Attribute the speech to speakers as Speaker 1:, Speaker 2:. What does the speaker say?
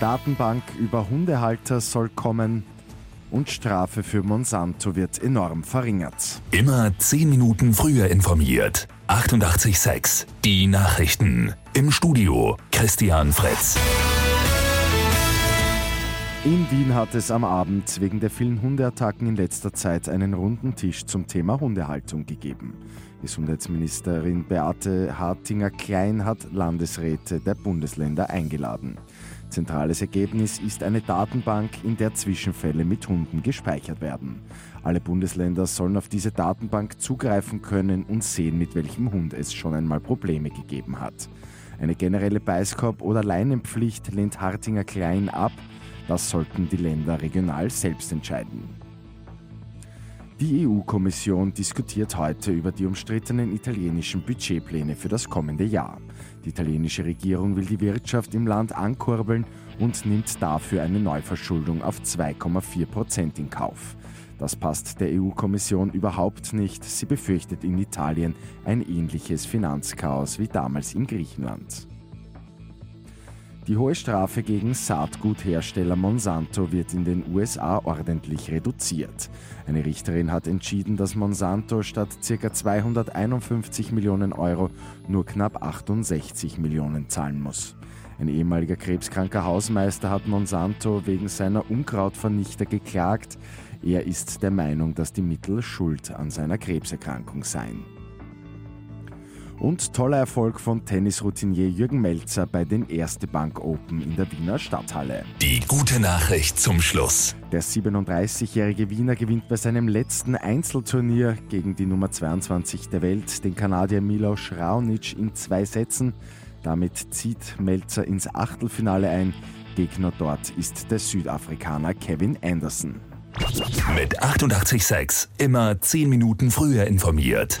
Speaker 1: Datenbank über Hundehalter soll kommen und Strafe für Monsanto wird enorm verringert.
Speaker 2: Immer 10 Minuten früher informiert. 88.6 Die Nachrichten. Im Studio Christian Fritz.
Speaker 1: In Wien hat es am Abend wegen der vielen Hundeattacken in letzter Zeit einen runden Tisch zum Thema Hundehaltung gegeben. Gesundheitsministerin Beate Hartinger-Klein hat Landesräte der Bundesländer eingeladen. Zentrales Ergebnis ist eine Datenbank, in der Zwischenfälle mit Hunden gespeichert werden. Alle Bundesländer sollen auf diese Datenbank zugreifen können und sehen, mit welchem Hund es schon einmal Probleme gegeben hat. Eine generelle Beißkorb- oder Leinenpflicht lehnt Hartinger Klein ab. Das sollten die Länder regional selbst entscheiden. Die EU-Kommission diskutiert heute über die umstrittenen italienischen Budgetpläne für das kommende Jahr. Die italienische Regierung will die Wirtschaft im Land ankurbeln und nimmt dafür eine Neuverschuldung auf 2,4 Prozent in Kauf. Das passt der EU-Kommission überhaupt nicht. Sie befürchtet in Italien ein ähnliches Finanzchaos wie damals in Griechenland. Die hohe Strafe gegen Saatguthersteller Monsanto wird in den USA ordentlich reduziert. Eine Richterin hat entschieden, dass Monsanto statt ca. 251 Millionen Euro nur knapp 68 Millionen zahlen muss. Ein ehemaliger krebskranker Hausmeister hat Monsanto wegen seiner Unkrautvernichter geklagt. Er ist der Meinung, dass die Mittel schuld an seiner Krebserkrankung seien. Und toller Erfolg von Tennisroutinier Jürgen Melzer bei den Erste Bank Open in der Wiener Stadthalle.
Speaker 2: Die gute Nachricht zum Schluss.
Speaker 1: Der 37-jährige Wiener gewinnt bei seinem letzten Einzelturnier gegen die Nummer 22 der Welt, den Kanadier Milos Raonic, in zwei Sätzen. Damit zieht Melzer ins Achtelfinale ein. Gegner dort ist der Südafrikaner Kevin Anderson.
Speaker 2: Mit 886 immer 10 Minuten früher informiert.